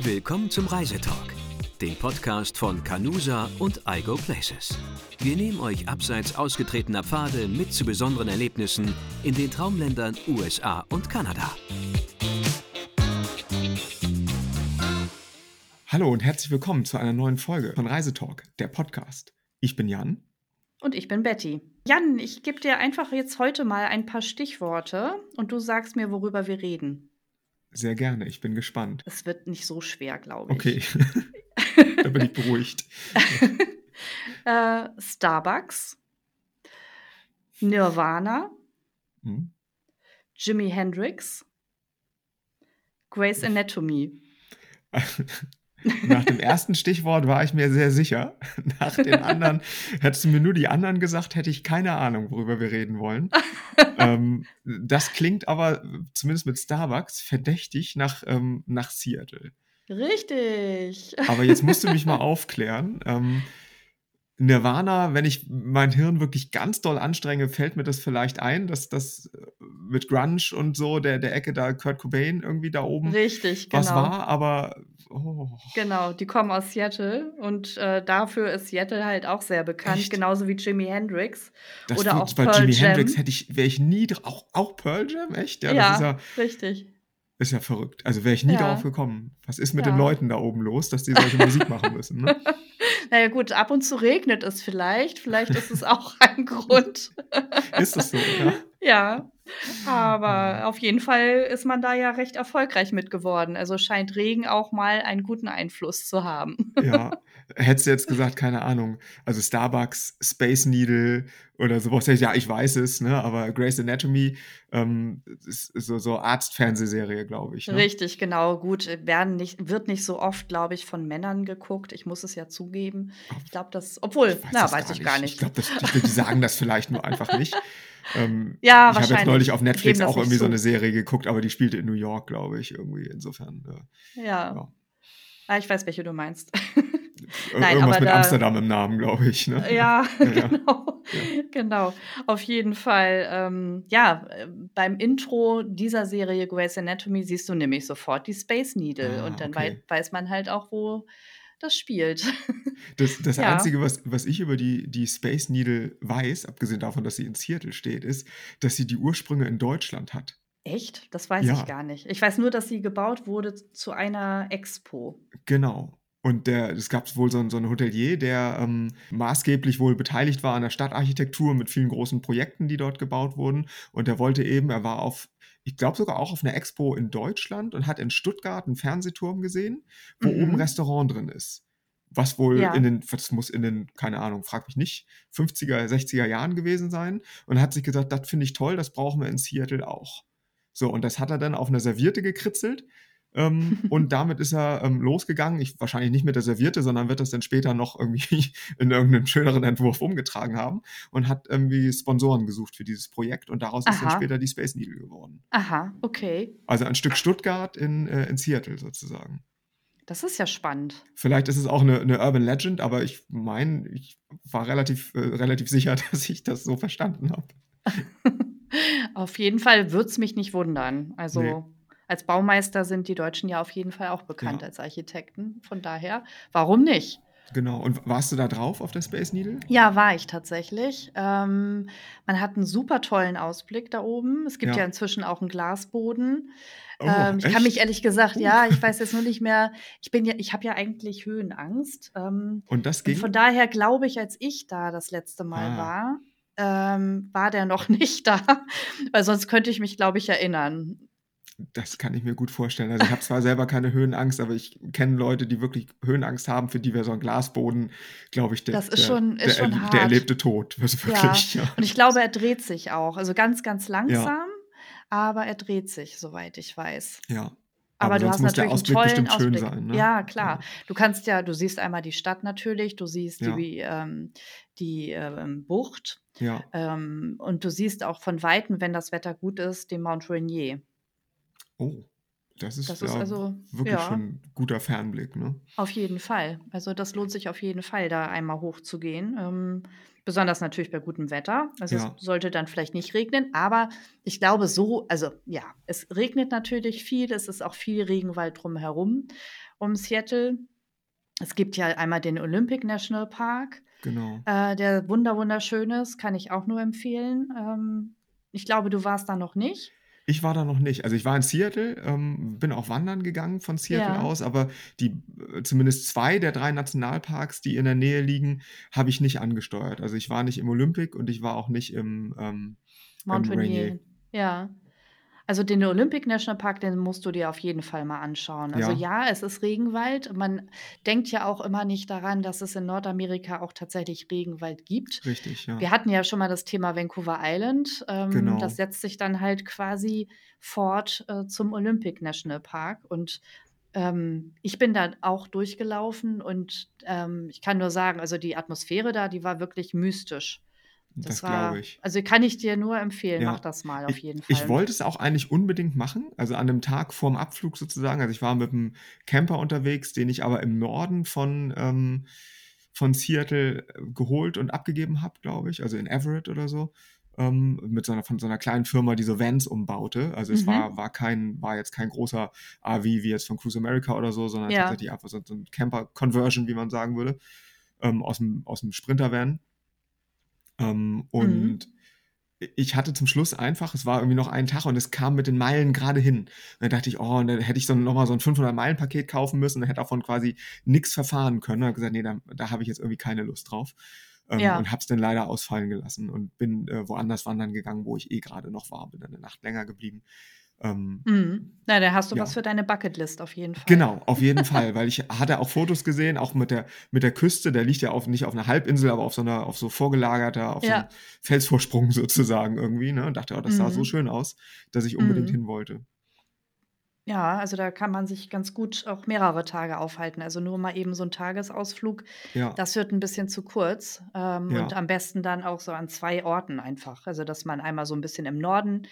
Willkommen zum Reisetalk, dem Podcast von Canusa und iGo Places. Wir nehmen euch abseits ausgetretener Pfade mit zu besonderen Erlebnissen in den Traumländern USA und Kanada. Hallo und herzlich willkommen zu einer neuen Folge von Reisetalk, der Podcast. Ich bin Jan. Und ich bin Betty. Jan, ich gebe dir einfach jetzt heute mal ein paar Stichworte und du sagst mir, worüber wir reden. Sehr gerne, ich bin gespannt. Es wird nicht so schwer, glaube ich. Okay, da bin ich beruhigt. äh, Starbucks, Nirvana, Hm? Jimi Hendrix, Grey's Anatomy. Nach dem ersten Stichwort war ich mir sehr sicher. Nach den anderen, hättest du mir nur die anderen gesagt, hätte ich keine Ahnung, worüber wir reden wollen. ähm, das klingt aber, zumindest mit Starbucks, verdächtig nach, ähm, nach Seattle. Richtig. Aber jetzt musst du mich mal aufklären. Ähm, Nirvana, wenn ich mein Hirn wirklich ganz doll anstrenge, fällt mir das vielleicht ein, dass das äh, mit Grunge und so, der, der Ecke da Kurt Cobain irgendwie da oben Richtig, genau. was war, aber oh, Genau, die kommen aus Seattle und äh, dafür ist Seattle halt auch sehr bekannt, Echt? genauso wie Jimi Hendrix. das Oder auch bei Pearl Jimi Jam. Hendrix hätte ich, wäre ich nie drauf, auch, auch Pearl Jam, echt? Ja, Ja, das ist ja, richtig. ist ja verrückt. Also wäre ich nie Ja. drauf gekommen. Was ist mit den Leuten da oben los, dass die solche Musik machen müssen? Ne? Naja gut, ab und zu regnet es vielleicht. Vielleicht ist es auch ein Grund. Ist das so, ja? Ja, aber auf jeden Fall ist man da ja recht erfolgreich mit geworden. Also scheint Regen auch mal einen guten Einfluss zu haben. Ja, hättest du jetzt gesagt, keine Ahnung, also Starbucks, Space Needle oder sowas, ja, ich weiß es, ne, aber Grey's Anatomy ähm, ist so, so Arzt-Fernsehserie, glaube ich. Ne? Richtig, genau. Gut, werden nicht, wird nicht so oft, glaube ich, von Männern geguckt. Ich muss es ja zugeben. Ich glaube, das, obwohl, Ich weiß na, das weiß ich gar nicht. Ich glaube, die sagen das vielleicht nur einfach nicht. Ähm, Ja, ich habe jetzt wahrscheinlich. neulich auf Netflix auch irgendwie so eine Serie geguckt, aber die spielte in New York, glaube ich, irgendwie. Insofern, äh, ja. ja. Ah, ich weiß, welche du meinst. Nein, irgendwas mit da- Amsterdam im Namen, glaube ich. Ne? Ja, Ja. genau. Ja. Genau. Auf jeden Fall. Ähm, ja, äh, beim Intro dieser Serie Grey's Anatomy siehst du nämlich sofort die Space Needle Ah, und dann okay. wei weiß man halt auch, wo das spielt. Das, das Ja. Einzige, was, was ich über die, die Space Needle weiß, abgesehen davon, dass sie in Seattle steht, ist, dass sie die Ursprünge in Deutschland hat. Echt? Das weiß Ja. ich gar nicht. Ich weiß nur, dass sie gebaut wurde zu einer Expo. Genau. Und der, es gab wohl so, einen- so einen Hotelier, der ähm, maßgeblich wohl beteiligt war an der Stadtarchitektur mit vielen großen Projekten, die dort gebaut wurden. Und der wollte eben, er war auf, ich glaube sogar auch auf einer Expo in Deutschland und hat in Stuttgart einen Fernsehturm gesehen, wo Mhm. oben ein Restaurant drin ist. Was wohl Ja. in den, das muss in den, keine Ahnung, frag mich nicht, 50er, 60er Jahren gewesen sein. Und hat sich gesagt, das finde ich toll, das brauchen wir in Seattle auch. So, und das hat er dann auf einer Serviette gekritzelt. Ähm, und damit ist er ähm, losgegangen. Ich, wahrscheinlich nicht mit der Serviette, sondern wird das dann später noch irgendwie in irgendeinem schöneren Entwurf umgetragen haben und hat irgendwie Sponsoren gesucht für dieses Projekt und daraus ist dann Aha. später die Space Needle geworden. Aha, okay. Also ein Stück Stuttgart in, äh, in Seattle sozusagen. Das ist ja spannend. Vielleicht ist es auch eine, eine Urban Legend, aber ich meine, ich war relativ, äh, relativ sicher, dass ich das so verstanden habe. auf jeden Fall würde es mich nicht wundern. Also Nee. Als Baumeister sind die Deutschen ja auf jeden Fall auch bekannt Ja. als Architekten. Von daher, warum nicht? Genau. Und warst du da drauf auf der Space Needle? Ja, war ich tatsächlich. Ähm, man hat einen super tollen Ausblick da oben. Es gibt Ja. ja, inzwischen auch einen Glasboden. Oh, ähm, ich kann echt? mich ehrlich gesagt, Uh. ja, ich weiß jetzt nur nicht mehr. Ich bin ja, ich habe ja eigentlich Höhenangst. Ähm, Und das und ging? von daher glaube ich, als ich da das letzte Mal Ah. war, ähm, war der noch nicht da, weil sonst könnte ich mich, glaube ich, erinnern. Das kann ich mir gut vorstellen. Also ich habe zwar selber keine Höhenangst, aber ich kenne Leute, die wirklich Höhenangst haben, für die wäre so ein Glasboden, glaube ich, der, Das ist der, schon- ist der, schon erle- hart. der erlebte Tod. Also wirklich, ja. Und ich glaube, er dreht sich auch. Also ganz, ganz langsam, aber er dreht sich, soweit ich weiß. ja. Aber, du sonst hast muss der natürlich Ausblick einen tollen bestimmt schön Ausblick. sein. Ne? Ja, klar. Du kannst ja, du siehst einmal die Stadt natürlich, du siehst Ja. die, ähm, die ähm, Bucht Ja. ähm, und du siehst auch von Weitem, wenn das Wetter gut ist, den Mount Rainier. Oh, Das ist, Das ist ja also wirklich ja. schon 'n guter Fernblick, ne? Auf jeden Fall. Also, das lohnt sich auf jeden Fall, da einmal hochzugehen. Ähm, besonders natürlich bei gutem Wetter. Also, es Ja. sollte dann vielleicht nicht regnen, aber ich glaube so also, ja, es regnet natürlich viel, es ist auch viel Regenwald drumherum um Seattle. Es gibt ja einmal den Olympic National Park, Genau. äh, der wunder wunderschön ist, kann ich auch nur empfehlen. Ähm, ich glaube, du warst da noch nicht? Ich war da noch nicht. Also, ich war in Seattle, ähm, bin auch wandern gegangen von Seattle Ja. aus, aber die äh, zumindest 2 der 3 Nationalparks, die in der Nähe liegen, habe ich nicht angesteuert. Also, ich war nicht im Olympic und ich war auch nicht im, ähm im Mount Rainier. Rainier, ja. Also, den Olympic National Park, den musst du dir auf jeden Fall mal anschauen. Also, Ja. ja, es ist Regenwald. Man denkt ja auch immer nicht daran, dass es in Nordamerika auch tatsächlich Regenwald gibt. Richtig, ja. Wir hatten ja schon mal das Thema Vancouver Island. Ähm, Genau. das setzt sich dann halt quasi fort, äh, zum Olympic National Park und, ähm, ich bin da auch durchgelaufen und, ähm, ich kann nur sagen, also, die Atmosphäre da, die war wirklich mystisch. Das Das glaube ich. also, kann ich dir nur empfehlen, mach Ja. das mal auf Ich jeden ich Fall. wollte es auch eigentlich unbedingt machen, also, an 'nem Tag vorm Abflug sozusagen. Also, ich war mit'm Camper unterwegs, den ich aber im Norden von, ähm von Seattle, äh, geholt und abgegeben habe, glaube ich, also, in Everett oder so, ähm, mit so 'ner von so 'ner kleinen Firma, die so Vans umbaute. Also, es Mhm. war war kein war jetzt kein großer AW wie jetzt von Cruise America oder so, sondern Ja. tatsächlich einfach so so 'n Camper-Conversion, wie man sagen würde, ähm, aus'm aus'm Sprinter-Van. Ähm, Mhm. und i ich hatte zum Schluss einfach es war irgendwie noch ein Tag und es kam mit den Meilen grade hin. Und dann dachte ich: „Oh, und dann hätte ich so noch mal so 'n 500-Meilen-Paket kaufen müssen und hätte davon quasi nix verfahren können.“ Habe gesagt: „Ne, da da habe ich jetzt irgendwie keine Lust drauf.“ Ähm, Ja. und habe es dann leider ausfallen gelassen und bin, äh, woanders wandern gegangen, wo ich eh grade noch war, bin dann 'ne Nacht länger geblieben. Ähm Mhm. Na, da hast du was ja. für deine Bucketlist auf jeden Fall. Genau, auf jeden Fall, weil ich hatte auch Fotos gesehen, auch mit der mit der Küste. Der liegt ja auf nicht auf 'ner Halbinsel, aber auf so 'ner auf so vorgelagerter auf so 'nem Ja. Felsvorsprung sozusagen irgendwie, ne? Und dachte: „Oh, das sah so Mhm. schön aus, dass ich unbedingt Mhm. hin wollte.“ Ja, also, da kann man sich ganz gut auch mehrere Tage aufhalten. Also, nur mal eben so 'n Tagesausflug, Ja. das wird 'n bisschen zu kurz. Ähm, und Ja. am besten dann auch so an 2 Orten einfach. Also, dass man einmal so 'n bisschen im Norden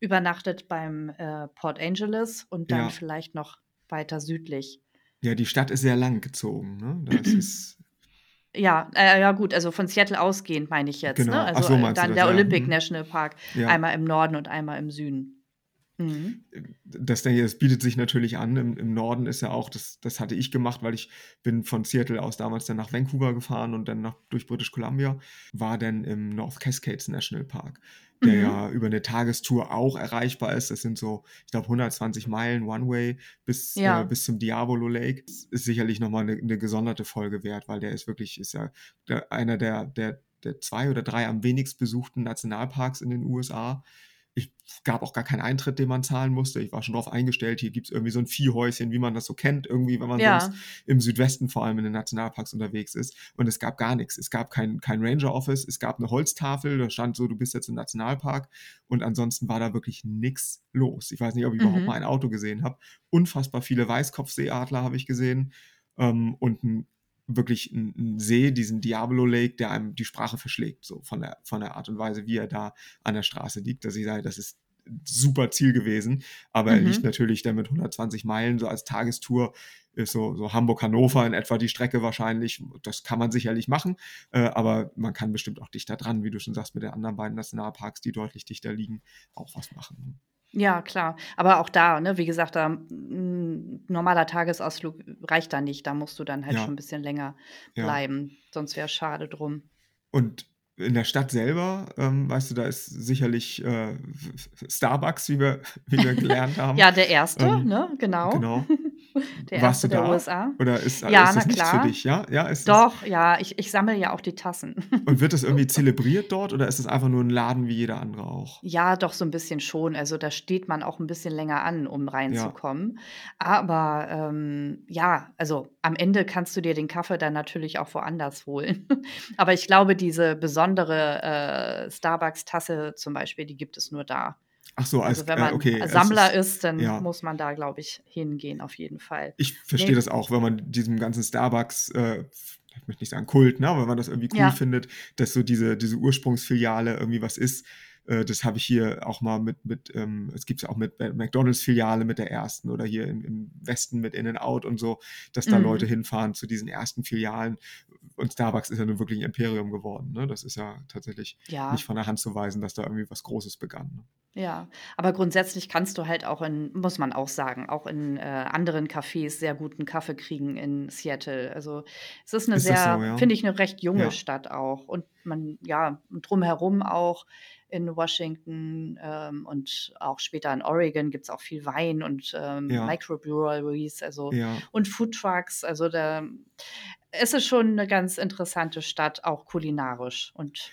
übernachtet beim, äh, Port Angeles und dann Ja. vielleicht noch weiter südlich. Ja, die Stadt ist sehr lang gezogen, ne? Ist Ja, äh, ja gut, also, von Seattle ausgehend meine ich jetzt, ne? Genau. Ach Also, so, äh, dann der ja. Olympic Mhm. National Park, Ja. einmal im Norden und einmal im Süden. Mhm. Das denke ich, das bietet sich natürlich an. Im im Norden ist ja auch das das hatte ich gemacht, weil ich bin von Seattle aus damals dann nach Vancouver gefahren und dann nach durch British Columbia, war dann im North Cascades National Park, der Mhm. ja über 'ne Tagestour auch erreichbar ist. Das sind so, ich glaube, 120 Meilen One Way bis, äh Ja. bis zum Diabolo Lake. Das ist sicherlich noch mal 'ne 'ne gesonderte Folge wert, weil der ist wirklich ist ja einer der der der 2 oder 3 am wenigst besuchten Nationalparks in den USA. Ich es gab auch gar keinen Eintritt, den man zahlen musste. Ich war schon drauf eingestellt, hier gibt's irgendwie so 'n Viehhäuschen, wie man das so kennt irgendwie, wenn man sonst Ja. im Südwesten vor allem in den Nationalparks unterwegs ist. Und es gab gar nix. Es gab kein kein Ranger Office, es gab 'ne Holztafel, da stand so: „Du bist jetzt im Nationalpark.“ Und ansonsten war da wirklich nix los. Ich weiß nicht, ob ich überhaupt Mhm. mal ein Auto gesehen habe. Unfassbar viele Weißkopfseeadler habe ich gesehen, ähm, und 'n wirklich 'n 'n See, diesen Diabolo Lake, der einem die Sprache verschlägt, so von der von der Art und Weise, wie er da an der Straße liegt, dass ich sage, das ist super Ziel gewesen. Aber er liegt Mhm. natürlich dann mit 120 Meilen so als Tagestour ist so so Hamburg-Hannover in etwa die Strecke wahrscheinlich. Das kann man sicherlich machen, äh, aber man kann bestimmt auch dichter dran, wie du schon sagst, mit den anderen beiden Nationalparks, die deutlich dichter liegen, auch was machen? Ja, klar. Aber auch da, ne, wie gesagt, da 'n normaler Tagesausflug reicht da nicht. Da musst du dann halt schon 'n Ja. bisschen länger Ja. bleiben, sonst wär's schade drum. Und in der Stadt selber, ähm, weißt du, da ist sicherlich, äh, Starbucks, wie wir wie wir gelernt haben. Ja, der 1., Ähm, ne, genau. genau. Der Warst 1. du der da? USA. Oder ist Ja, ist das nichts für dich, ja? Ja, ist das Doch, ja, ich ich sammle ja auch die Tassen. Und wird das irgendwie zelebriert dort oder ist das einfach nur 'n Laden wie jeder andere auch? Ja, doch so 'n bisschen schon. Also, da steht man auch 'n bisschen länger an, um Ja. reinzukommen. Aber, ähm, ja, also, am Ende kannst du dir den Kaffee dann natürlich auch woanders holen. Aber ich glaube, diese besondere, äh, Starbucks-Tasse zum Beispiel, die gibt es nur da. Ach so, als Also, wenn äh, man okay, es Sammler ist ist, dann ja. muss man da, glaube ich, hingehen auf jeden Fall. Ich verstehe Ne das auch, wenn man diesem ganzen Starbucks, äh, ich möchte nicht sagen Kult, ne, aber wenn man das irgendwie cool Ja. findet, dass so diese diese Ursprungsfiliale irgendwie was ist. Äh, das habe ich hier auch mal mit, mit ähm, es gibt es auch mit McDonalds-Filiale mit der ersten oder hier im, im Westen mit In-N-Out und so, dass da Mhm. Leute hinfahren zu diesen ersten Filialen. Und Starbucks ist ja nun wirklich ein Imperium geworden. Ne? Das ist ja tatsächlich Ja. nicht von der Hand zu weisen, dass da irgendwie was Großes begann. Ne? Ja, aber grundsätzlich kannst du halt auch in muss man auch sagen, auch in, äh, anderen Cafés sehr guten Kaffee kriegen in Seattle. Also, es ist 'ne Ist sehr so, ja? finde ich, 'ne recht junge Ja. Stadt auch. Und man ja, drumherum auch in Washington, ähm, und auch später in Oregon gibt's auch viel Wein und, ähm, Ja. Microbreweries, also Ja. und Foodtrucks. Also, da es ist schon 'ne ganz interessante Stadt, auch kulinarisch und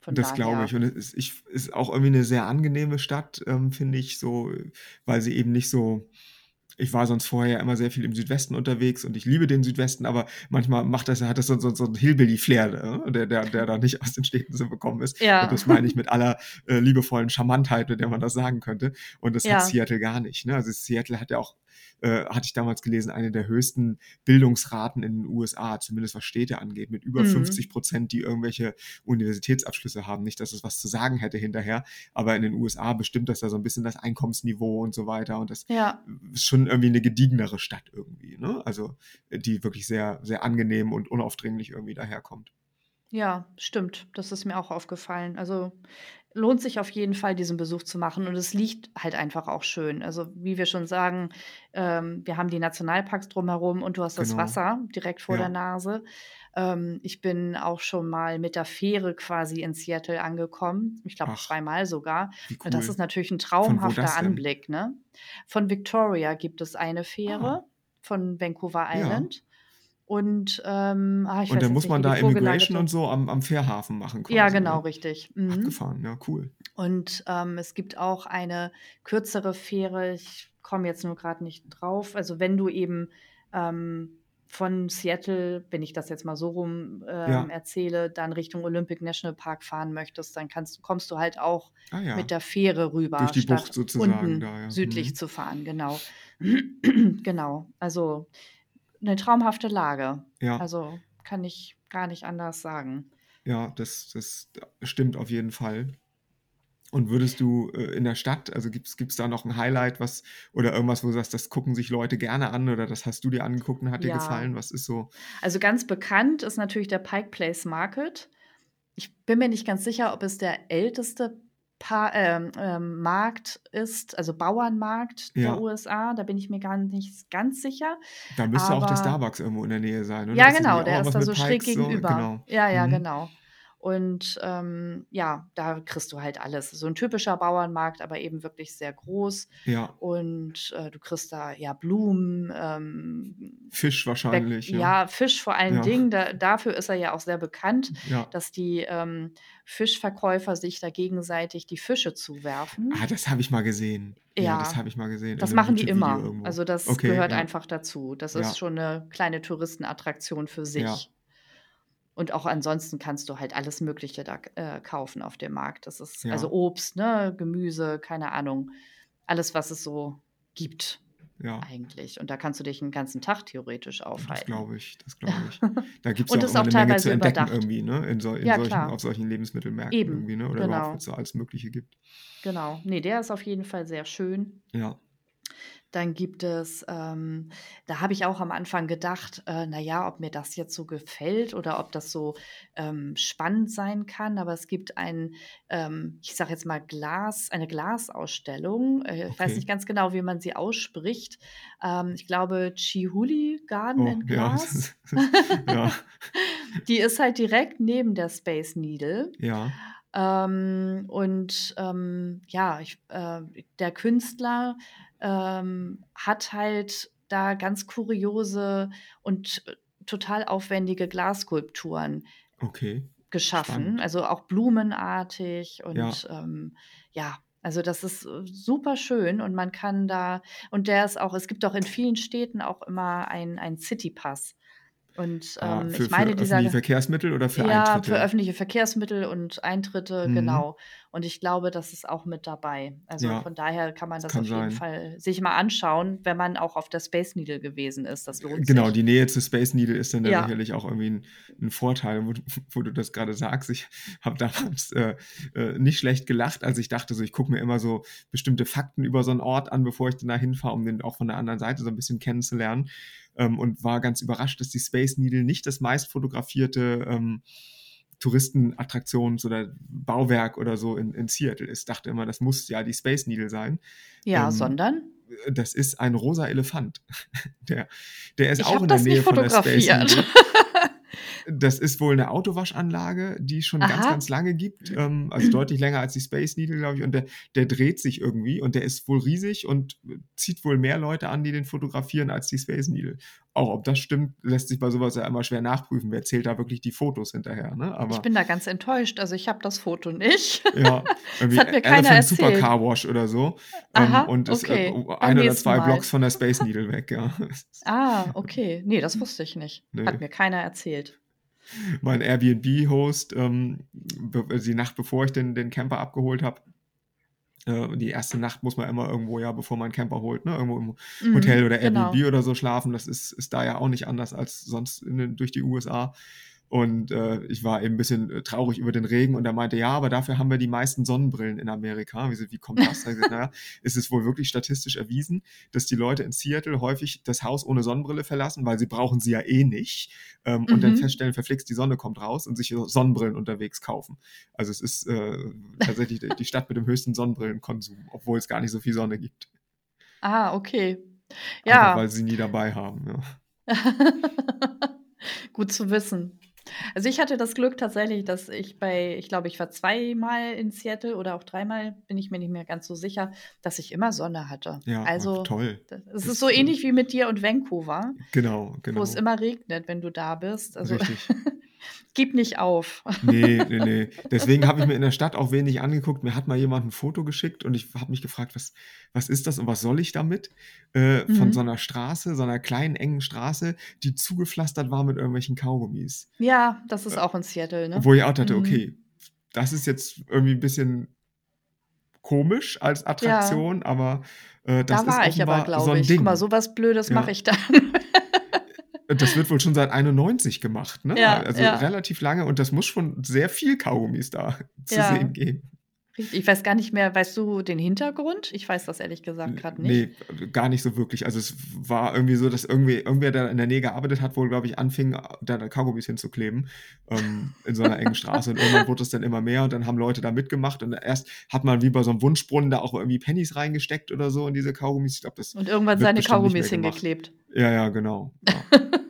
von Das glaube ich. Und es ist ist auch irgendwie 'ne sehr angenehme Stadt, ähm, finde ich so, weil sie eben nicht so ich war sonst vorher immer sehr viel im Südwesten unterwegs und ich liebe den Südwesten, aber manchmal macht das hat das so so so 'n Hillbilly-Flair, ne, der der der da nicht aus den Städten so bekommen ist. Ja. Und das meine ich mit aller, äh, liebevollen Charmantheit, mit der man das sagen könnte. Und das hat Ja. Seattle gar nicht, ne? Also, Seattle hat ja auch äh, hatte ich damals gelesen, eine der höchsten Bildungsraten in den USA, zumindest was Städte angeht, mit über Mhm. 50% die irgendwelche Universitätsabschlüsse haben. Nicht, dass es was zu sagen hätte hinterher, aber in den USA bestimmt das da so 'n bisschen das Einkommensniveau und so weiter. Und das Ja. ist schon irgendwie 'ne gediegenere Stadt irgendwie, ne? Also, die wirklich sehr, sehr angenehm und unaufdringlich irgendwie daherkommt. Ja, stimmt. Das ist mir auch aufgefallen. Also, lohnt sich auf jeden Fall, diesen Besuch zu machen und es liegt halt einfach auch schön. Also, wie wir schon sagen, ähm, wir haben die Nationalparks drumherum und du hast das Genau. Wasser direkt vor der Ja. Nase. Ähm, ich bin auch schon mal mit der Fähre quasi in Seattle angekommen. Ich glaube, zweimal sogar. Und das cool. ist natürlich 'n Von wo traumhafter? Anblick, ne? Von Victoria gibt es eine Ah. Fähre von Vancouver Ja. Und, ähm, ah, Und dann muss man da Immigration und so am am Fährhafen machen Ja, quasi, genau, ne? richtig. Mhm. Abgefahren, ja, cool. Und, ähm, es gibt auch eine kürzere Fähre. Ich komme jetzt nur grad nicht drauf. Also, wenn du eben, ähm, von Seattle, wenn ich das jetzt mal so rum, ähm, Ja. erzähle, dann Richtung Olympic National Park fahren möchtest, dann kannst kommst du halt auch Ah ja. mit der Fähre rüber, Durch die Bucht sozusagen unten da, ja. südlich Mhm. zu fahren, genau. Genau. Also, 'ne traumhafte Lage. Ja. Also, kann ich gar nicht anders sagen. Ja, das das stimmt auf jeden Fall. Und würdest du, äh, in der Stadt also, gibt's gibt's da noch 'n Highlight, was oder irgendwas, wo du sagst, das gucken sich Leute gerne an oder das hast du dir angeguckt und hat dir Ja. gefallen? Was ist so Also, ganz bekannt ist natürlich der Pike Place Market. Ich bin mir nicht ganz sicher, ob es der älteste Pa ähm, ähm, Markt ist, also Bauernmarkt der Ja. USA. Da bin ich mir gar nicht ganz sicher. Da müsste auch der Aber Starbucks irgendwo in der Nähe sein, oder? Ja, genau, der ist da so schräg Pikes so? gegenüber. Genau. Ja, ja, Mhm. genau. Und, ähm, ja, da kriegst du halt alles. So 'n typischer Bauernmarkt, aber eben wirklich sehr groß. Ja. Und, äh, du kriegst da, ja, Blumen, ähm, Fisch wahrscheinlich, ja. ja, Fisch vor allen Ja. Dingen. Da dafür ist er ja auch sehr bekannt, Ja. dass die, ähm, Fischverkäufer sich da gegenseitig die Fische zuwerfen. Ah, das habe ich mal gesehen. Ja, das Ja. habe ich mal gesehen Das machen die immer. Also, das Okay, gehört ja. einfach dazu. Das Ja. ist schon 'ne kleine Touristenattraktion für sich. Und auch ansonsten kannst du halt alles Mögliche da äh, kaufen auf dem Markt. Das ist also Ja. Obst, ne, Gemüse, keine Ahnung, alles, was es so gibt Ja. eigentlich. Und da kannst du dich 'n ganzen Tag theoretisch Das aufhalten. glaube ich, das glaube ich. Da Und ja auch auch 'ne Menge zu teilweise entdecken überdacht. irgendwie, ne, in sol in Ja, solchen klar. auf solchen Lebensmittelmärkten Eben, irgendwie, ne, oder überhaupt, genau. weil's da alles Mögliche gibt. Genau. Ne, der ist auf jeden Fall sehr schön. Ja. Dann gibt es, ähm da habe ich auch am Anfang gedacht, äh, na ja, ob mir das jetzt so gefällt oder ob das so, ähm, spannend sein kann. Aber es gibt ein, ähm, ich sage jetzt mal Glas eine Glasausstellung. Äh, ich weiß Okay. nicht ganz genau, wie man sie ausspricht. Ähm, ich glaube, Chihuly Garden Oh, in ja. Glass. Ja. Die ist halt direkt neben der Space Needle. Ja. Ähm, und, ähm, ja, ich äh, der Künstler, ähm, hat halt da ganz kuriose und, äh, total aufwendige Glasskulpturen Okay. geschaffen, Spannend. also auch blumenartig Ja. und, ähm, ja, also das ist, äh, superschön und man kann da und der ist auch es gibt auch in vielen Städten auch immer ein ein Citypass. Und, Ah, ähm, für ich meine, für dieser öffentliche Verkehrsmittel oder für ja, für Eintritte? öffentliche Verkehrsmittel und Eintritte, Mhm. genau. Und ich glaube, das ist auch mit dabei. Also Ja, von daher kann man das kann auf jeden sein. Fall sich mal anschauen, wenn man auch auf der Space Needle gewesen ist. Das lohnt Genau, sich. die Nähe zur Space Needle ist dann ja sicherlich auch irgendwie ein, ein Vorteil, wo, du- wo du das gerade sagst. Ich habe damals äh, äh, nicht schlecht gelacht, als ich dachte, so ich gucke mir immer so bestimmte Fakten über so einen Ort an, bevor ich dann da hinfahre, um den auch von der anderen Seite so ein bisschen kennenzulernen. Ähm, und war ganz überrascht, dass die Space Needle nicht das meist fotografierte ähm, Touristenattraktions- oder Bauwerk oder so in, in Seattle ist. Dachte immer, das muss ja die Space Needle sein. Ja, Ähm, sondern Das ist ein rosa Elefant. Der, der ist ich auch in der das Nähe von der Space. Needle. Das ist wohl eine Autowaschanlage, die es schon ganz, Aha. ganz lange gibt. Ähm, also deutlich länger als die Space Needle, glaube ich. Und der, der dreht sich irgendwie und der ist wohl riesig und zieht wohl mehr Leute an, die den fotografieren, als die Space Needle. Auch ob das stimmt, lässt sich bei sowas ja immer schwer nachprüfen. Wer zählt da wirklich die Fotos hinterher? Ne? Ich Aber bin da ganz enttäuscht. Also ich habe das Foto nicht. ja, irgendwie hat mir keiner Elephant Super erzählt. Car Wash oder so. Aha, ähm, und ist okay. äh, ein oder zwei Mal. Blocks von der Space Needle weg, ja. Ah, okay. Nee, das wusste ich nicht. Nee. Hat mir keiner erzählt. mein Airbnb-Host, ähm, die Nacht bevor ich den, den Camper abgeholt habe. Äh, die erste Nacht muss man immer irgendwo, ja, bevor man einen Camper holt, ne, irgendwo im Mhm, Hotel oder genau. Airbnb oder so schlafen. Das ist, ist da ja auch nicht anders als sonst in, durch die USA. Und äh, ich war eben ein bisschen äh, traurig über den Regen und er meinte, ja, aber dafür haben wir die meisten Sonnenbrillen in Amerika. Wie, wie kommt das? Ich naja, es ist wohl wirklich statistisch erwiesen, dass die Leute in Seattle häufig das Haus ohne Sonnenbrille verlassen, weil sie brauchen sie ja eh nicht. Ähm, Und dann Mhm. feststellen, verflixt, die Sonne kommt raus und sich so Sonnenbrillen unterwegs kaufen. Also es ist äh, tatsächlich die- Stadt mit dem höchsten Sonnenbrillenkonsum, obwohl es gar nicht so viel Sonne gibt. Ah, okay. Einfach Ja. weil sie nie dabei haben. Ja. Gut zu wissen. Also ich hatte das Glück tatsächlich, dass ich bei, ich glaube, ich war zweimal in Seattle oder auch dreimal, bin ich mir nicht mehr ganz so sicher, dass ich immer Sonne hatte. Ja, also toll. es ist so äh, ähnlich wie mit dir und Vancouver, Genau, wo genau. es immer regnet, wenn du da bist. Also Richtig. gib nicht auf. Nee, nee, nee. Deswegen habe ich mir in der Stadt auch wenig angeguckt. Mir hat mal jemand ein Foto geschickt und ich habe mich gefragt, was, was ist das und was soll ich damit? Äh, Von Mhm. so einer Straße, so einer kleinen, engen Straße, die zugepflastert war mit irgendwelchen Kaugummis. Ja, das ist Äh, auch in Seattle, ne? Wo ich auch dachte, Mhm. okay, das ist jetzt irgendwie ein bisschen komisch als Ja, Attraktion, aber äh, das da ist war ich aber, so glaube ein ich. Guck mal, Ding. sowas Blödes Ja. mache ich dann. Das wird wohl schon seit 91 gemacht, ne? Ja, Also ja. relativ lange und das muss schon sehr viel Kaugummis da zu Ja. sehen geben. Richtig. Ich weiß gar nicht mehr, weißt du den Hintergrund? Ich weiß das ehrlich gesagt gerade nicht. Nee, gar nicht so wirklich. Also es war irgendwie so, dass irgendwie, irgendwer, der in der Nähe gearbeitet hat, wohl, glaube ich, anfing, da Kaugummis hinzukleben ähm, in so einer engen Straße. Und irgendwann wurde es dann immer mehr und dann haben Leute da mitgemacht. Und erst hat man wie bei so einem Wunschbrunnen da auch irgendwie Pennies reingesteckt oder so in diese Kaugummis. Ich glaube, das Und irgendwann seine Kaugummis hingeklebt. Ja, ja, genau. Ja.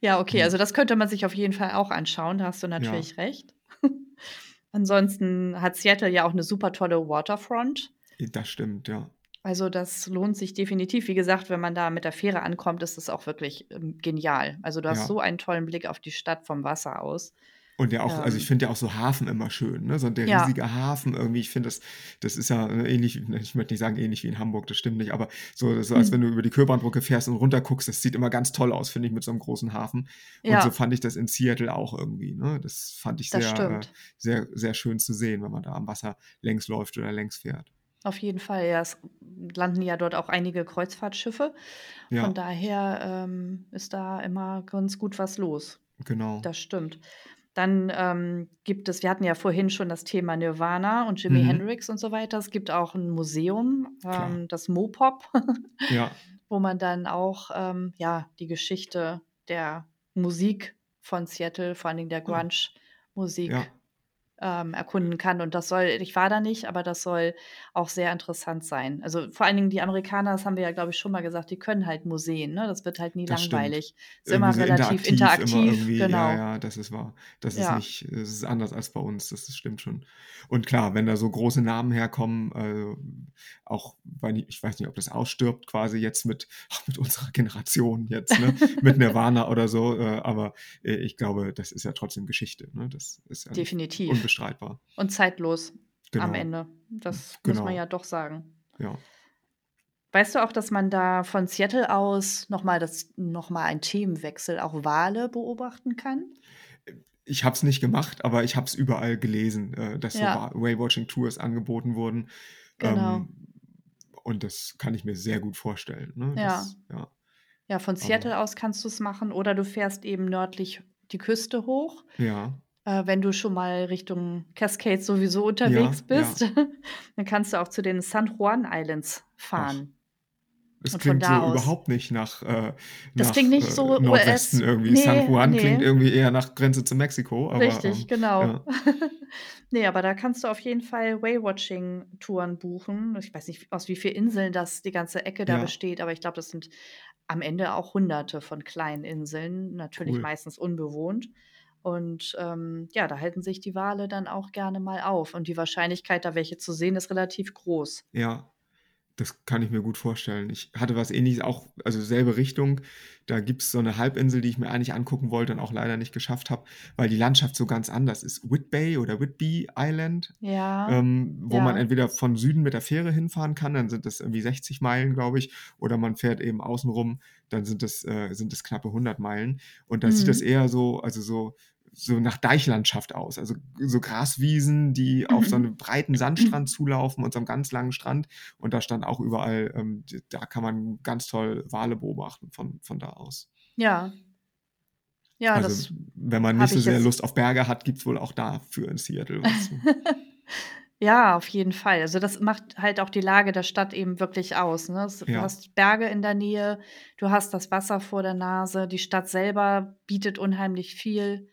Ja, okay, Hm. also das könnte man sich auf jeden Fall auch anschauen, da hast du Ja. natürlich recht. Ansonsten hat Seattle ja auch eine super tolle Waterfront. Das stimmt, ja. Also das lohnt sich definitiv. Wie gesagt, wenn man da mit der Fähre ankommt, ist es auch wirklich ähm, genial. Also du hast Ja. so einen tollen Blick auf die Stadt vom Wasser aus. Und ja auch, also ich Ähm, finde ja auch so Hafen immer schön, ne? So der ja, riesige Hafen irgendwie, ich finde das, das ist ja äh, ähnlich, wie- ich möchte nicht sagen ähnlich wie in Hamburg, das stimmt nicht, aber so, so als wenn hm. du über die Köbernbrücke fährst und runter guckst, das sieht immer ganz toll aus, finde ich, mit so einem großen Hafen. Und so ja, fand ich das in Seattle auch irgendwie, ne? Das fand ich das sehr, äh, sehr, sehr schön zu sehen, wenn man da am Wasser längs läuft oder längs fährt. Auf jeden Fall. Ja, es landen ja dort auch einige Kreuzfahrtschiffe. Von Ja, daher ähm, ist da immer ganz gut was los. genau. Das stimmt. Dann ähm, gibt es, wir hatten ja vorhin schon das Thema Nirvana und Jimi Mhm, Hendrix und so weiter. Es gibt auch ein Museum, ähm, das Mopop, Ja, wo man dann auch ähm, ja, die Geschichte der Musik von Seattle, vor allen Dingen der ah, Grunge-Musik, ja, ähm, erkunden kann. Und das soll, ich war da nicht, aber das soll auch sehr interessant sein. Also vor allen Dingen die Amerikaner, das haben wir ja, glaube ich, schon mal gesagt, die können halt Museen, ne? Das wird halt nie das stimmt. langweilig. Ist Irgendwie immer so relativ interaktiv, immer interaktiv, ja, genau. ja, das ist wahr. Das ist Ja. nicht, es ist anders als bei uns, das, das stimmt schon. Und klar, wenn da so große Namen herkommen, äh, auch, weil ich ich weiß nicht, ob das ausstirbt, quasi jetzt mit, mit unserer Generation jetzt, ne, mit Nirvana oder so, äh, aber äh, ich glaube, das ist ja trotzdem Geschichte, ne, das ist ja Definitiv. Unbestreitbar. Und zeitlos am Genau, Ende. Das muss man genau, ja doch sagen. ja. Weißt du auch, dass man da von Seattle aus nochmal noch mal einen Themenwechsel, auch Wale beobachten kann? ich habe es nicht gemacht, aber ich habe es überall gelesen, äh, dass so Ja. Whale-Watching-Tours angeboten wurden. Genau. Ähm, und das kann ich mir sehr gut vorstellen. Ne? Ja. Das, ja. Ja, von Aber Seattle aus kannst du es machen oder du fährst eben nördlich die Küste hoch, ja, äh, wenn du schon mal Richtung Cascades sowieso unterwegs ja, ja. bist. Dann kannst du auch zu den San Juan Islands Ach, fahren. das Und von klingt so aus. überhaupt nicht nach, äh, Das nach klingt nicht äh, so Nordwesten US. irgendwie. San Nee, Juan klingt nee. irgendwie eher nach Grenze zu Mexiko, aber Richtig, ähm, genau. ja, Nee, aber da kannst du auf jeden Fall Whale-Watching-Touren buchen. Ich weiß nicht, aus wie vielen Inseln das die ganze Ecke da ja, besteht, aber ich glaube, das sind am Ende auch Hunderte von kleinen Inseln, natürlich cool. meistens unbewohnt. Und ähm, ja, da halten sich die Wale dann auch gerne mal auf. Und die Wahrscheinlichkeit, da welche zu sehen, ist relativ groß. Ja, das kann ich mir gut vorstellen. Ich hatte was ähnliches, auch, also selbe Richtung. Da gibt es so eine Halbinsel, die ich mir eigentlich angucken wollte und auch leider nicht geschafft habe, weil die Landschaft so ganz anders ist. Whitbay oder Whitby Island, Ja, ähm, wo man ja. entweder von Süden mit der Fähre hinfahren kann, dann sind das irgendwie 60 Meilen, glaube ich, oder man fährt eben außenrum, dann sind das, äh, sind das knappe 100 Meilen. Und da sieht das Mhm. eher so, also so, so nach Deichlandschaft aus. Also so Graswiesen, die auf so Mhm. einen breiten Sandstrand zulaufen und so einen ganz langen Strand. Und da stand auch überall, ähm, da kann man ganz toll Wale beobachten von, von da aus. Ja, ja, Also das wenn man nicht so sehr jetzt. Lust auf Berge hat, gibt es wohl auch dafür in Seattle was. Ja, auf jeden Fall. Also das macht halt auch die Lage der Stadt eben wirklich aus. Ne? Du Ja, hast Berge in der Nähe, du hast das Wasser vor der Nase, die Stadt selber bietet unheimlich viel.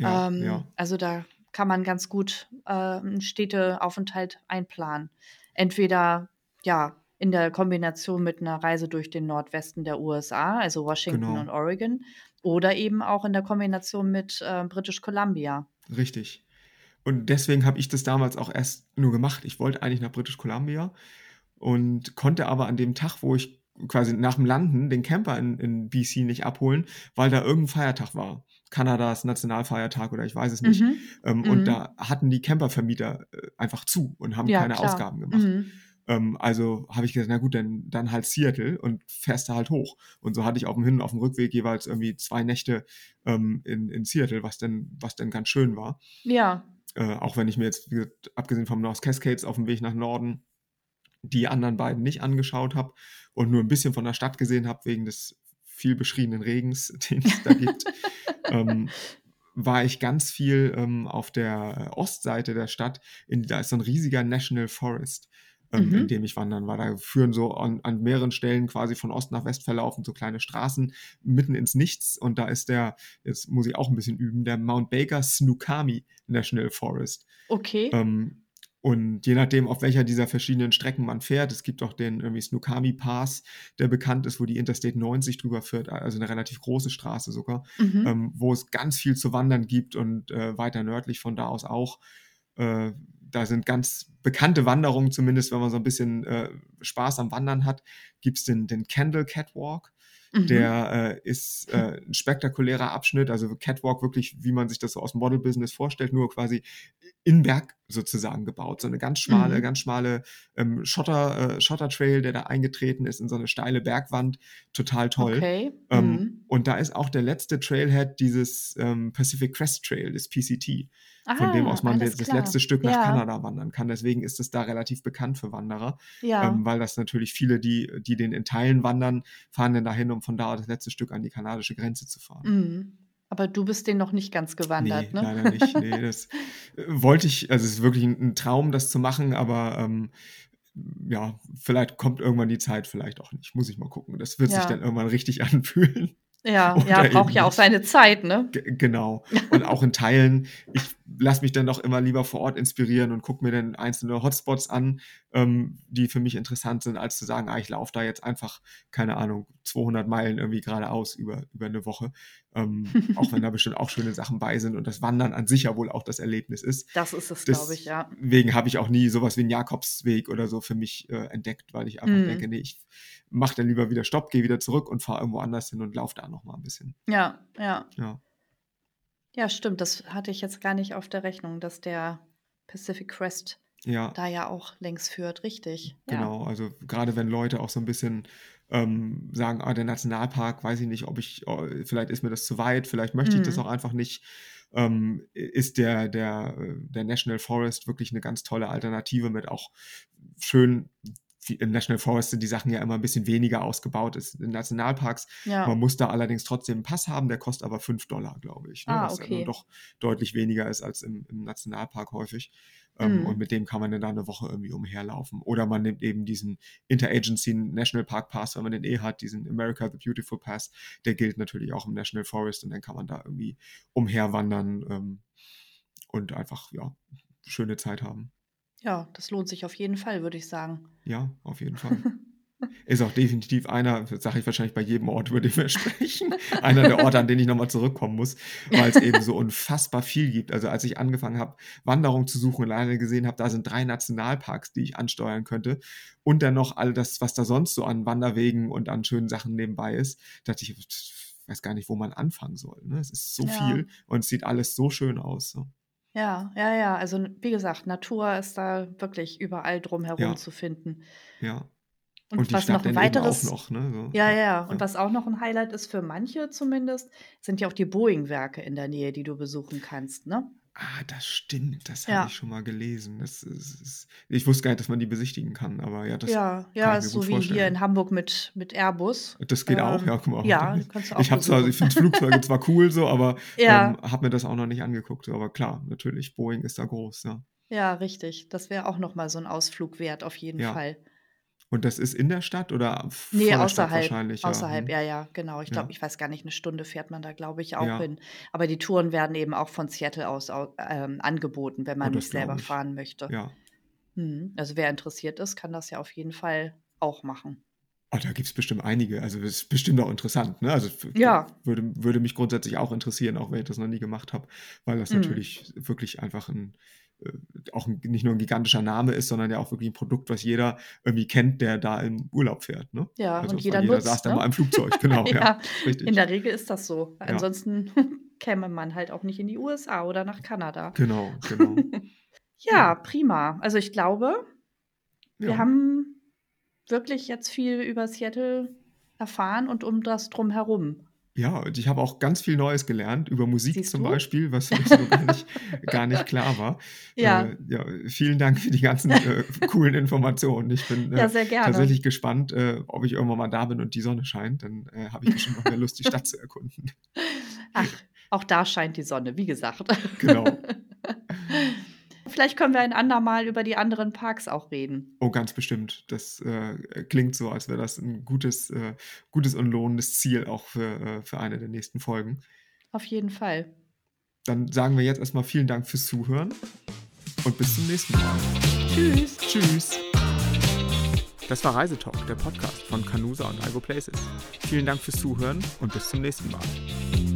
Ja, Ähm, ja, also da kann man ganz gut äh, einen Städteaufenthalt einplanen. Entweder ja in der Kombination mit einer Reise durch den Nordwesten der USA, also Washington und genau, Oregon, oder eben auch in der Kombination mit äh, British Columbia. richtig. Und deswegen habe ich das damals auch erst nur gemacht. Ich wollte eigentlich nach British Columbia und konnte aber an dem Tag, wo ich quasi nach dem Landen den Camper in, in BC nicht abholen, weil da irgendein Feiertag war. Kanadas Nationalfeiertag oder ich weiß es nicht. Mhm. Ähm, und Mhm. da hatten die Campervermieter äh, einfach zu und haben Ja, keine klar. Ausgaben gemacht. Mhm. Ähm, also habe ich gesagt, na gut, dann, dann halt Seattle und fährst da halt hoch. Und so hatte ich auf dem Hin- und auf dem Rückweg jeweils irgendwie zwei Nächte ähm, in, in Seattle, was denn, was denn ganz schön war. Ja, Äh, auch wenn ich mir jetzt, gesagt, abgesehen vom North Cascades auf dem Weg nach Norden, die anderen beiden nicht angeschaut habe und nur ein bisschen von der Stadt gesehen habe, wegen des viel beschriebenen Regens, den es da gibt, ähm, war ich ganz viel ähm, auf der Ostseite der Stadt. In, da ist so ein riesiger National Forest, ähm, in mhm. dem ich wandern war. Da führen so an, an mehreren Stellen quasi von Ost nach West verlaufen so kleine Straßen mitten ins Nichts. Und da ist der, jetzt muss ich auch ein bisschen üben, der Mount Baker Snoqualmie National Forest. Okay. Ähm, und je nachdem, auf welcher dieser verschiedenen Strecken man fährt, es gibt auch den irgendwie Snoqualmie Pass, der bekannt ist, wo die Interstate 90 drüber führt, also eine relativ große Straße sogar, Mhm. ähm, wo es ganz viel zu wandern gibt und äh, weiter nördlich von da aus auch. Äh, da sind ganz bekannte Wanderungen, zumindest wenn man so ein bisschen äh, Spaß am Wandern hat, gibt es den, den Candle Catwalk. Mhm. Der äh, ist äh, ein spektakulärer Abschnitt, also Catwalk wirklich, wie man sich das so aus dem Model-Business vorstellt, nur quasi in Berg sozusagen gebaut. So eine ganz schmale, Mhm. ganz schmale ähm, Schotter, äh, Schottertrail, der da eingetreten ist in so eine steile Bergwand. Total toll. Okay. Ähm, Mhm. und da ist auch der letzte Trailhead dieses ähm, Pacific Crest Trail, des PCT, von dem Ah, aus man das klar. letzte Stück nach Ja, Kanada wandern kann. Deswegen ist es da relativ bekannt für Wanderer, ja. ähm, weil das natürlich viele, die, die den in Teilen wandern, fahren dann dahin, um von da das letzte Stück an die kanadische Grenze zu fahren. Mhm. Aber du bist den noch nicht ganz Nee, gewandert, ne? leider nicht. Nee, das äh, wollte ich, also es ist wirklich ein, ein Traum, das zu machen, aber ähm, ja, vielleicht kommt irgendwann die Zeit, vielleicht auch nicht. Muss ich mal gucken. Das wird sich dann Ja. irgendwann richtig anfühlen. Ja, ja, braucht ja auch seine Zeit, ne? G genau. Und auch in Teilen, ich lasse mich dann doch immer lieber vor Ort inspirieren und gucke mir dann einzelne Hotspots an, ähm, die für mich interessant sind, als zu sagen, ah, ich laufe da jetzt einfach, keine Ahnung, 200 Meilen irgendwie geradeaus über, über eine Woche. Ähm, auch wenn da bestimmt auch schöne Sachen bei sind und das Wandern an sich ja wohl auch das Erlebnis ist. Das ist es, glaube ich, ja. Deswegen habe ich auch nie sowas wie einen Jakobsweg oder so für mich äh, entdeckt, weil ich einfach denke, Mhm. nee, ich mache dann lieber wieder Stopp, gehe wieder zurück und fahre irgendwo anders hin und laufe da noch mal ein bisschen. Ja, ja. Ja. Ja, stimmt. Das hatte ich jetzt gar nicht auf der Rechnung, dass der Pacific Crest Ja, da ja auch längs führt. Richtig. Ja. genau. Also gerade wenn Leute auch so ein bisschen ähm, sagen, ah, der Nationalpark, weiß ich nicht, ob ich, oh, vielleicht ist mir das zu weit, vielleicht möchte ich das Mhm. auch einfach nicht. ähm, ist der, der, der National Forest wirklich eine ganz tolle Alternative mit auch schön im National Forest sind die Sachen ja immer ein bisschen weniger ausgebaut als in Nationalparks. Ja. Man muss da allerdings trotzdem einen Pass haben, der kostet aber 5 Dollar, glaube ich. Ne? Ah, was okay. ja doch deutlich weniger ist als im, im Nationalpark häufig. Ähm, Mhm. Und mit dem kann man dann da eine Woche irgendwie umherlaufen. Oder man nimmt eben diesen Interagency National Park Pass, wenn man den eh hat, diesen America the Beautiful Pass, der gilt natürlich auch im National Forest und dann kann man da irgendwie umherwandern ähm, und einfach, ja, schöne Zeit haben. Ja, das lohnt sich auf jeden Fall, würde ich sagen. Ja, auf jeden Fall. Ist auch definitiv einer, das sage ich wahrscheinlich bei jedem Ort, über den wir sprechen, einer der Orte, an den ich nochmal zurückkommen muss, weil es eben so unfassbar viel gibt. Also als ich angefangen habe, Wanderung zu suchen und leider gesehen habe, da sind drei Nationalparks, die ich ansteuern könnte und dann noch all das, was da sonst so an Wanderwegen und an schönen Sachen nebenbei ist, dachte ich, ich weiß gar nicht, wo man anfangen soll. Ne? Es ist so Ja. viel und es sieht alles so schön aus. So. Ja, ja, ja. Also n- wie gesagt, Natur ist da wirklich überall drumherum Ja. zu finden. Ja. Und, Und die was Stadt noch ein dann eben auch weiteres, noch. Ne? So. ja, ja, und Ja. was auch noch ein Highlight ist für manche zumindest, sind ja auch die Boeing-Werke in der Nähe, die du besuchen kannst, ne? Ah, das stimmt. Das Ja. habe ich schon mal gelesen. Das ist, ist, ich wusste gar nicht, dass man die besichtigen kann, aber ja, das Ja, kann ja, ich mir ist so gut wie hier vorstellen. in Hamburg mit, mit Airbus. Das geht auch, Ähm, ja, guck mal. ja, kannst du auch Ich zwar, ich finde Flugzeuge zwar cool so, aber Ja. ähm, habe mir das auch noch nicht angeguckt. Aber klar, natürlich, Boeing ist da groß, ja. Ja, richtig. Das wäre auch noch mal so ein Ausflug wert, auf jeden Ja. Fall. Und das ist in der Stadt oder vor Nee, der Stadt außerhalb, wahrscheinlich? Ja, außerhalb, hm. ja, ja, genau. Ich glaube, Ja. ich weiß gar nicht, eine Stunde fährt man da, glaube ich, auch Ja. hin. Aber die Touren werden eben auch von Seattle aus au ähm, angeboten, wenn Oh, man das nicht selber fahren möchte. Ja. Mhm. Also wer interessiert ist, kann das ja auf jeden Fall auch machen. Oh, da gibt es bestimmt einige. Also das ist bestimmt auch interessant. Ne? Also Ja. würde, würde mich grundsätzlich auch interessieren, auch wenn ich das noch nie gemacht habe, weil das Mhm. natürlich wirklich einfach ein, auch ein, nicht nur ein gigantischer Name ist, sondern ja auch wirklich ein Produkt, was jeder irgendwie kennt, der da im Urlaub fährt. Ne? Ja, Also und jeder jeder nutzt, saß da ne? mal im Flugzeug, genau, ja, Ja, in richtig. der Regel ist das so. Ja. Ansonsten käme man halt auch nicht in die USA oder nach Kanada. Genau, genau. Ja, Ja, prima. Also ich glaube, wir haben wirklich jetzt viel über Seattle erfahren und um das drumherum. Ja, und ich habe auch ganz viel Neues gelernt über Musik Siehst zum du? Beispiel, was mir so gar nicht, gar nicht klar war. Ja. Äh, ja, vielen Dank für die ganzen äh, coolen Informationen. Ich bin Ja, äh, sehr gerne. tatsächlich gespannt, äh, ob ich irgendwann mal da bin und die Sonne scheint. Dann äh, habe ich bestimmt noch mehr Lust, die Stadt zu erkunden. Ach, auch da scheint die Sonne, wie gesagt. Genau. Vielleicht können wir ein andermal über die anderen Parks auch reden. Oh, ganz bestimmt. Das äh, klingt so, als wäre das ein gutes, äh, gutes und lohnendes Ziel auch für, äh, für eine der nächsten Folgen. Auf jeden Fall. Dann sagen wir jetzt erstmal vielen Dank fürs Zuhören und bis zum nächsten Mal. Tschüss. Tschüss. Das war Reisetalk, der Podcast von Canusa und Algo Places. Vielen Dank fürs Zuhören und bis zum nächsten Mal.